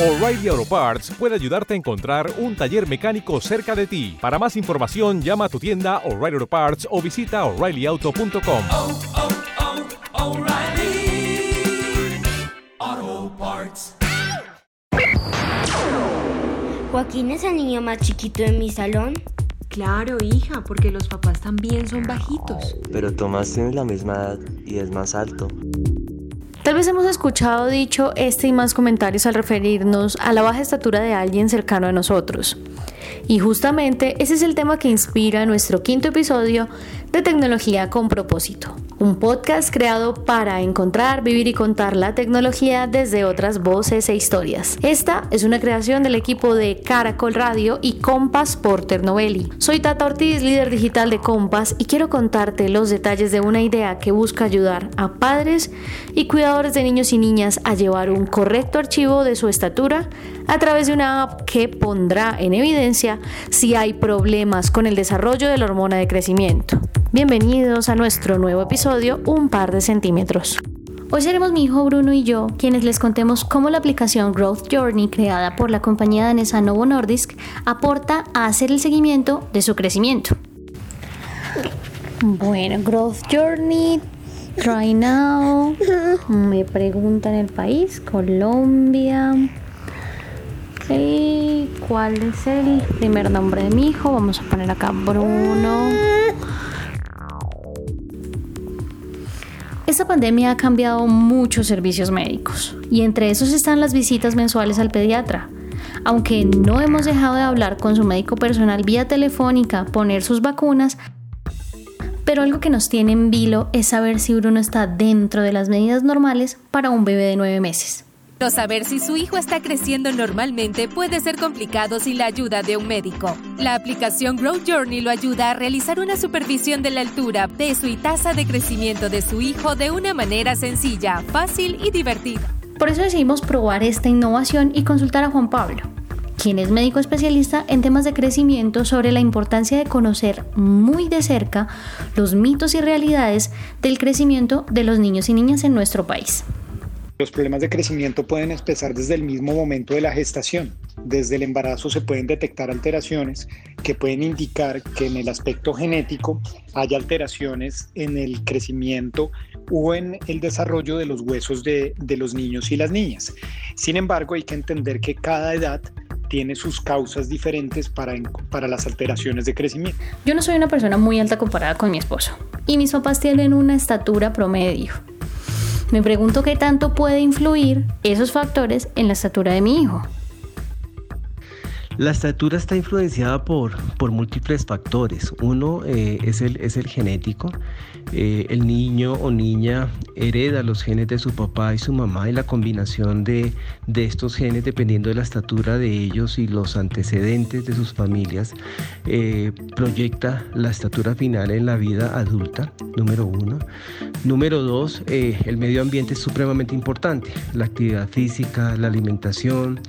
O'Reilly Auto Parts puede ayudarte a encontrar un taller mecánico cerca de ti. Para más información, llama a tu tienda O'Reilly Auto Parts o visita oreillyauto.com. oh, oh, O'Reilly Auto Parts. Joaquín es el niño más chiquito de mi salón. Claro, hija, porque los papás también son bajitos. Pero Tomás tiene la misma edad y es más alto. Tal vez hemos escuchado dicho este y más comentarios al referirnos a la baja estatura de alguien cercano a nosotros. Y justamente ese es el tema que inspira nuestro quinto episodio de Tecnología con propósito, un podcast creado para encontrar, vivir y contar la tecnología desde otras voces e historias. Esta es una creación del equipo de Caracol Radio y Compass Porter Novelli. Soy Tata Ortiz, líder digital de Compass, y quiero contarte los detalles de una idea que busca ayudar a padres y cuidadores de niños y niñas a llevar un correcto archivo de su estatura a través de una app que pondrá en evidencia si hay problemas con el desarrollo de la hormona de crecimiento. Bienvenidos a nuestro nuevo episodio Un par de centímetros. Hoy seremos mi hijo Bruno y yo quienes les contemos cómo la aplicación Growth Journey creada por la compañía danesa Novo Nordisk aporta a hacer el seguimiento de su crecimiento. Bueno, Growth Journey, Try Now, me preguntan el país, Colombia. El- ¿Cuál es el primer nombre de mi hijo? Vamos a poner acá Bruno. Esta pandemia ha cambiado muchos servicios médicos y entre esos están las visitas mensuales al pediatra. Aunque no hemos dejado de hablar con su médico personal vía telefónica, poner sus vacunas, pero algo que nos tiene en vilo es saber si Bruno está dentro de las medidas normales para un bebé de nueve meses. Pero saber si su hijo está creciendo normalmente puede ser complicado sin la ayuda de un médico. La aplicación Growth Journey lo ayuda a realizar una supervisión de la altura, peso y tasa de crecimiento de su hijo de una manera sencilla, fácil y divertida. Por eso decidimos probar esta innovación y consultar a Juan Pablo, quien es médico especialista en temas de crecimiento sobre la importancia de conocer muy de cerca los mitos y realidades del crecimiento de los niños y niñas en nuestro país. Los problemas de crecimiento pueden empezar desde el mismo momento de la gestación. Desde el embarazo se pueden detectar alteraciones que pueden indicar que en el aspecto genético hay alteraciones en el crecimiento o en el desarrollo de los huesos de, los niños y las niñas. Sin embargo, hay que entender que cada edad tiene sus causas diferentes para, para las alteraciones de crecimiento. Yo no soy una persona muy alta comparada con mi esposo y mis papás tienen una estatura promedio. Me pregunto qué tanto puede influir esos factores en la estatura de mi hijo. La estatura está influenciada por, por múltiples factores. Uno eh, es, el, es el genético. Eh, el niño o niña hereda los genes de su papá y su mamá y la combinación de, de estos genes, dependiendo de la estatura de ellos y los antecedentes de sus familias, eh, proyecta la estatura final en la vida adulta, número uno. Número dos, el medio ambiente es supremamente importante. La actividad física, la alimentación.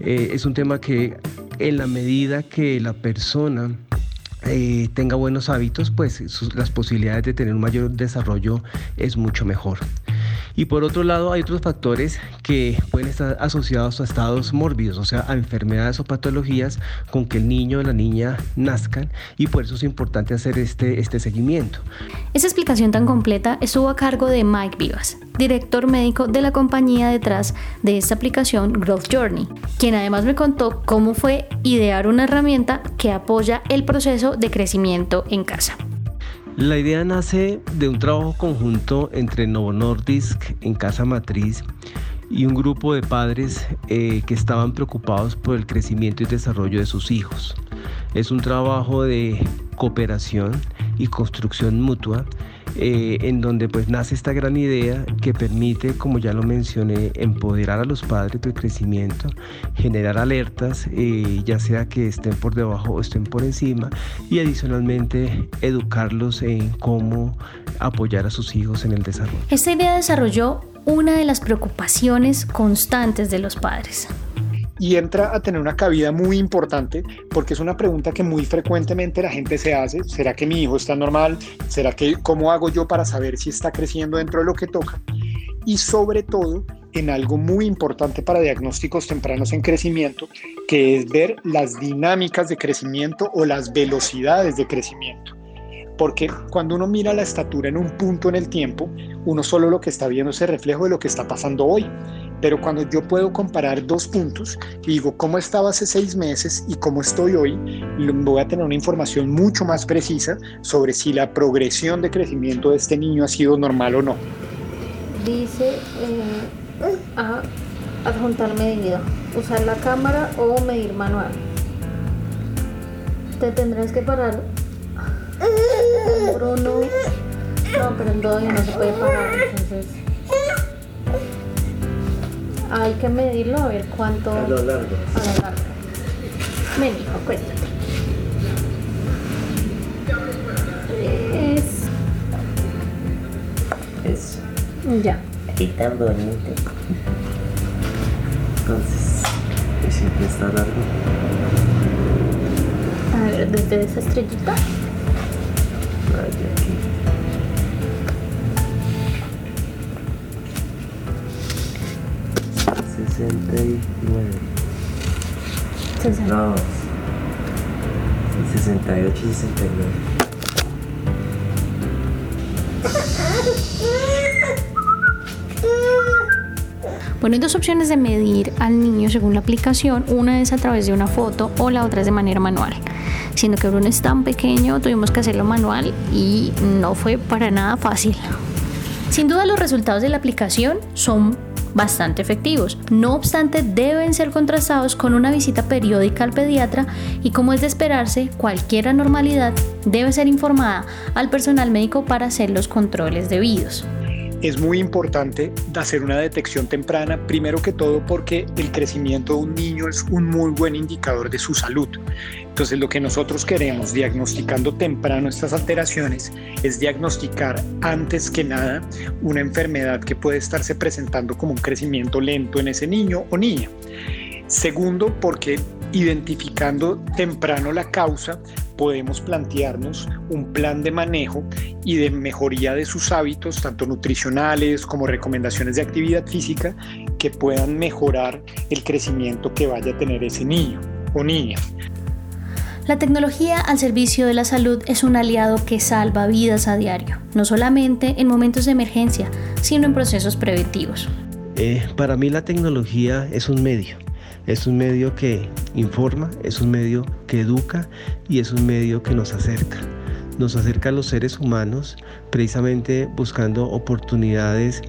Es un tema que en la medida que la persona eh, tenga buenos hábitos, pues las posibilidades de tener un mayor desarrollo es mucho mejor. Y por otro lado, hay otros factores que pueden estar asociados a estados mórbidos, o sea, a enfermedades o patologías con que el niño o la niña nazcan y por eso es importante hacer este, este seguimiento. Esa explicación tan completa estuvo a cargo de Mike Vivas, director médico de la compañía detrás de esta aplicación Growth Journey, quien además me contó cómo fue idear una herramienta que apoya el proceso de crecimiento en casa. La idea nace de un trabajo conjunto entre Novo Nordisk en Casa Matriz y un grupo de padres eh, que estaban preocupados por el crecimiento y desarrollo de sus hijos. Es un trabajo de cooperación y construcción mutua eh, en donde pues nace esta gran idea que permite, como ya lo mencioné, empoderar a los padres del crecimiento, generar alertas, eh, ya sea que estén por debajo o estén por encima, y adicionalmente educarlos en cómo apoyar a sus hijos en el desarrollo. Esta idea desarrolló una de las preocupaciones constantes de los padres y entra a tener una cabida muy importante porque es una pregunta que muy frecuentemente la gente se hace, ¿será que mi hijo está normal? ¿Será que cómo hago yo para saber si está creciendo dentro de lo que toca? Y sobre todo en algo muy importante para diagnósticos tempranos en crecimiento, que es ver las dinámicas de crecimiento o las velocidades de crecimiento. Porque cuando uno mira la estatura en un punto en el tiempo, uno solo lo que está viendo es el reflejo de lo que está pasando hoy. Pero cuando yo puedo comparar dos puntos y digo cómo estaba hace seis meses y cómo estoy hoy, voy a tener una información mucho más precisa sobre si la progresión de crecimiento de este niño ha sido normal o no. Dice eh, a adjuntar medida, usar la cámara o medir manual. Te tendrás que parar. Bruno. No, pero todo no se puede parar, entonces hay que medirlo a ver cuánto a lo largo. A lo largo. Ven, hijo, cuéntate. Es. Eso. Ya. Y tan bonito. Entonces, y siempre está largo. A ver, desde esa estrellita. Vaya aquí. Sesenta y nueve. No. Sesenta y ocho y sesenta y nueve. Bueno, hay dos opciones de medir al niño según la aplicación. Una es a través de una foto o la otra es de manera manual. Siendo que Bruno es tan pequeño, tuvimos que hacerlo manual y no fue para nada fácil. Sin duda los resultados de la aplicación son bastante efectivos. No obstante, deben ser contrastados con una visita periódica al pediatra y como es de esperarse, cualquier anormalidad debe ser informada al personal médico para hacer los controles debidos. Es muy importante hacer una detección temprana, primero que todo porque el crecimiento de un niño es un muy buen indicador de su salud. Entonces lo que nosotros queremos diagnosticando temprano estas alteraciones es diagnosticar antes que nada una enfermedad que puede estarse presentando como un crecimiento lento en ese niño o niña. Segundo, porque identificando temprano la causa, podemos plantearnos un plan de manejo y de mejoría de sus hábitos, tanto nutricionales como recomendaciones de actividad física, que puedan mejorar el crecimiento que vaya a tener ese niño o niña. La tecnología al servicio de la salud es un aliado que salva vidas a diario, no solamente en momentos de emergencia, sino en procesos preventivos. Eh, para mí la tecnología es un medio, es un medio que informa, es un medio que educa y es un medio que nos acerca. Nos acerca a los seres humanos precisamente buscando oportunidades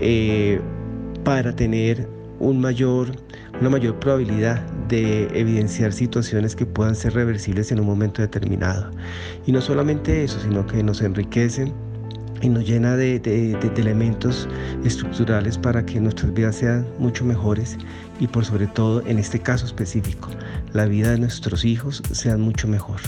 eh, para tener una mayor probabilidad de evidenciar situaciones que puedan ser reversibles en un momento determinado. Y no solamente eso, sino que nos enriquecen y nos llena de, de, elementos estructurales para que nuestras vidas sean mucho mejores y por sobre todo en este caso específico, la vida de nuestros hijos sea mucho mejor.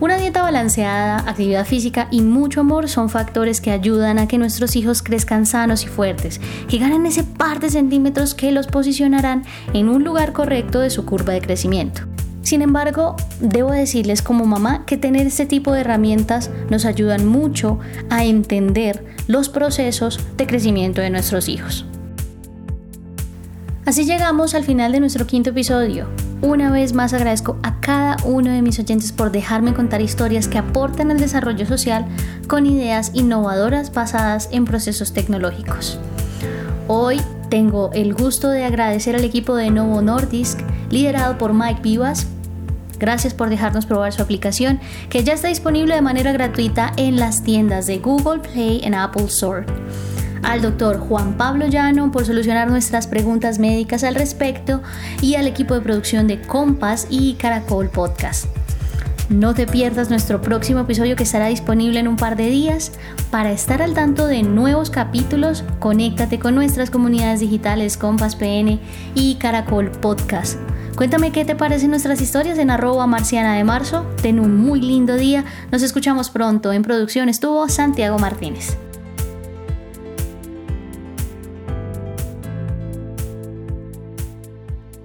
Una dieta balanceada, actividad física y mucho amor son factores que ayudan a que nuestros hijos crezcan sanos y fuertes, que ganen ese par de centímetros que los posicionarán en un lugar correcto de su curva de crecimiento. Sin embargo, debo decirles como mamá que tener este tipo de herramientas nos ayudan mucho a entender los procesos de crecimiento de nuestros hijos. Así llegamos al final de nuestro quinto episodio. Una vez más agradezco a cada uno de mis oyentes por dejarme contar historias que aportan al desarrollo social con ideas innovadoras basadas en procesos tecnológicos. Hoy tengo el gusto de agradecer al equipo de Novo Nordisk, liderado por Mike Vivas. Gracias por dejarnos probar su aplicación, que ya está disponible de manera gratuita en las tiendas de Google Play en Apple Store al doctor Juan Pablo Llano por solucionar nuestras preguntas médicas al respecto y al equipo de producción de Compass y Caracol Podcast. No te pierdas nuestro próximo episodio que estará disponible en un par de días. Para estar al tanto de nuevos capítulos, conéctate con nuestras comunidades digitales Compass PN y Caracol Podcast. Cuéntame qué te parecen nuestras historias en arroba marciana de marzo. Ten un muy lindo día. Nos escuchamos pronto. En producción estuvo Santiago Martínez.